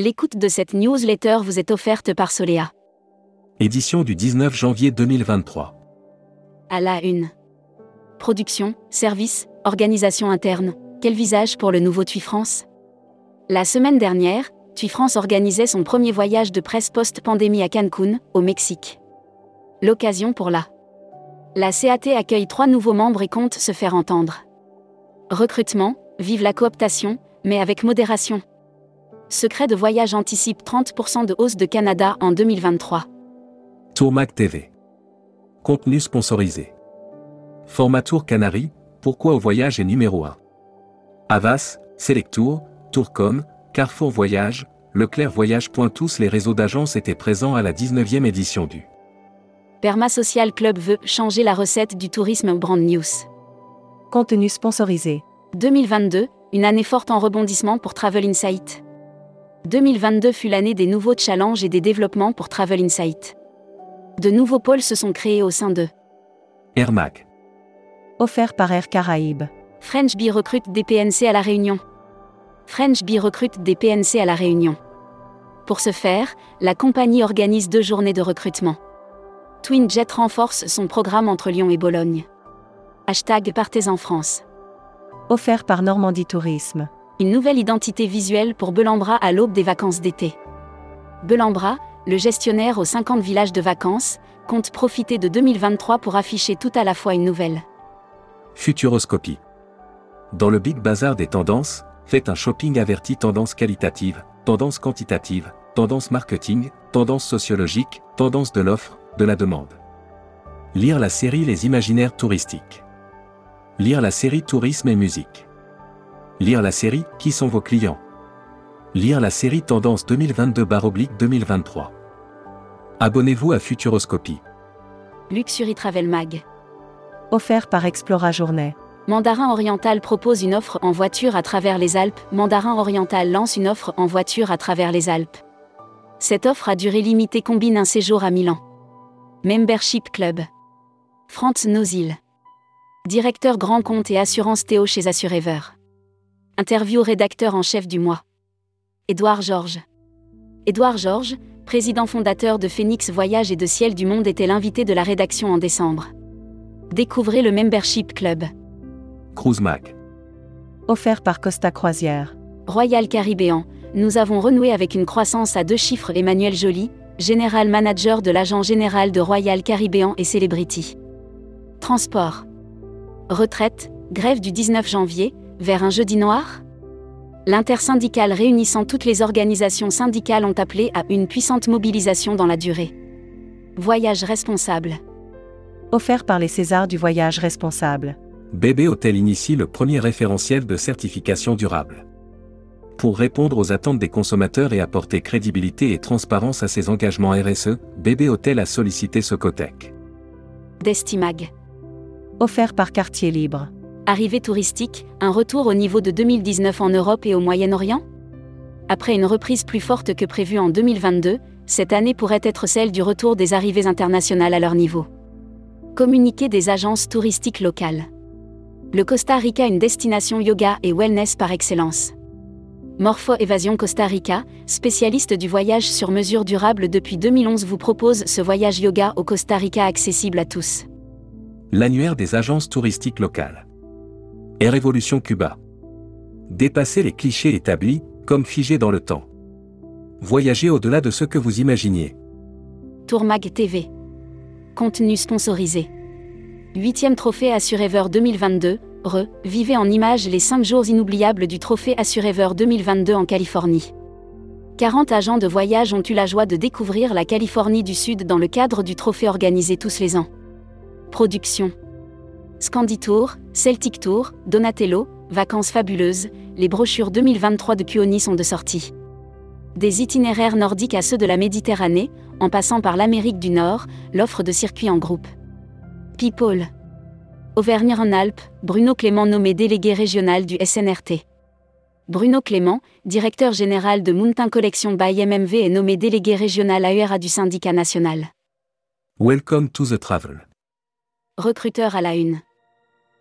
L'écoute de cette newsletter vous est offerte par Solea. Édition du 19 janvier 2023. À la une. Production, service, organisation interne. Quel visage pour le nouveau TUI France? La semaine dernière, TUI France organisait son premier voyage de presse post-pandémie à Cancun, au Mexique. L'occasion pour la. La CAT accueille trois nouveaux membres et compte se faire entendre. Recrutement, vive la cooptation, mais avec modération. Secret de voyage anticipe 30% de hausse de Canada en 2023. Tourmac TV. Contenu sponsorisé. Format Tour Canary, pourquoi au voyage est numéro 1. Avas, Selectour, Tourcom, Carrefour Voyage, Leclerc Voyage. Tous les réseaux d'agences étaient présents à la 19e édition du Perma Social Club veut changer la recette du tourisme Brand News. Contenu sponsorisé. 2022, une année forte en rebondissement pour Travel Insight. 2022 fut l'année des nouveaux challenges et des développements pour Travel Insight. De nouveaux pôles se sont créés au sein de Air Mag. Offert par Air Caraïbes. French Bee recrute des PNC à La Réunion. French Bee recrute des PNC à La Réunion. Pour ce faire, la compagnie organise deux journées de recrutement. Twin Jet renforce son programme entre Lyon et Bologne. Hashtag Partez en France. Offert par Normandie Tourisme. Une nouvelle identité visuelle pour Belambra à l'aube des vacances d'été. Belambra, le gestionnaire aux 50 villages de vacances, compte profiter de 2023 pour afficher tout à la fois une nouvelle. Futuroscopie. Dans le Big Bazar des tendances, faites un shopping averti tendance qualitative, tendance quantitative, tendance marketing, tendance sociologique, tendance de l'offre, de la demande. Lire la série Les imaginaires touristiques. Lire la série Tourisme et musique. Lire la série Qui sont vos clients? Lire la série Tendance 2022-2023. Abonnez-vous à Futuroscopie. Luxury Travel Mag. Offert par Explora Journée. Mandarin Oriental propose une offre en voiture à travers les Alpes. Mandarin Oriental lance une offre en voiture à travers les Alpes. Cette offre à durée limitée combine un séjour à Milan. Membership Club. Franz Nozil. Directeur grand compte et assurance Théo chez Assurever. Interview rédacteur en chef du mois. Édouard Georges. Édouard Georges, président fondateur de Phoenix Voyage et de Ciel du Monde, était l'invité de la rédaction en décembre. Découvrez le Membership Club. Cruise Mac. Offert par Costa Croisière. Royal Caribbean, nous avons renoué avec une croissance à deux chiffres. Emmanuel Joly, général manager de l'agent général de Royal Caribbean et Celebrity. Transport. Retraite, grève du 19 janvier, vers un jeudi noir? L'intersyndicale réunissant toutes les organisations syndicales ont appelé à une puissante mobilisation dans la durée. Voyage responsable. Offert par les Césars du voyage responsable. Bébé Hôtel initie le premier référentiel de certification durable. Pour répondre aux attentes des consommateurs et apporter crédibilité et transparence à ses engagements RSE, Bébé Hôtel a sollicité Socotec. Destimag. Offert par Quartier Libre. Arrivée touristique, un retour au niveau de 2019 en Europe et au Moyen-Orient? Après une reprise plus forte que prévue en 2022, cette année pourrait être celle du retour des arrivées internationales à leur niveau. Communiqué des agences touristiques locales. Le Costa Rica une destination yoga et wellness par excellence. Morpho Évasion Costa Rica, spécialiste du voyage sur mesure durable depuis 2011 vous propose ce voyage yoga au Costa Rica accessible à tous. L'annuaire des agences touristiques locales. Air Révolution Cuba. Dépasser les clichés établis, comme figés dans le temps. Voyager au-delà de ce que vous imaginiez. Tourmag TV. Contenu sponsorisé. Huitième trophée Assurever 2022, Re, vivez en images les 5 jours inoubliables du trophée Assurever 2022 en Californie. 40 agents de voyage ont eu la joie de découvrir la Californie du Sud dans le cadre du trophée organisé tous les ans. Production. Scanditour, Celtic Tour, Donatello, Vacances fabuleuses, les brochures 2023 de Kuoni sont de sortie. Des itinéraires nordiques à ceux de la Méditerranée, en passant par l'Amérique du Nord, l'offre de circuits en groupe. People. Auvergne-en-Alpes, Bruno Clément nommé délégué régional du SNRT. Bruno Clément, directeur général de Mountain Collection by MMV est nommé délégué régional AERA du syndicat national. Welcome to the travel. Recruteur à la une.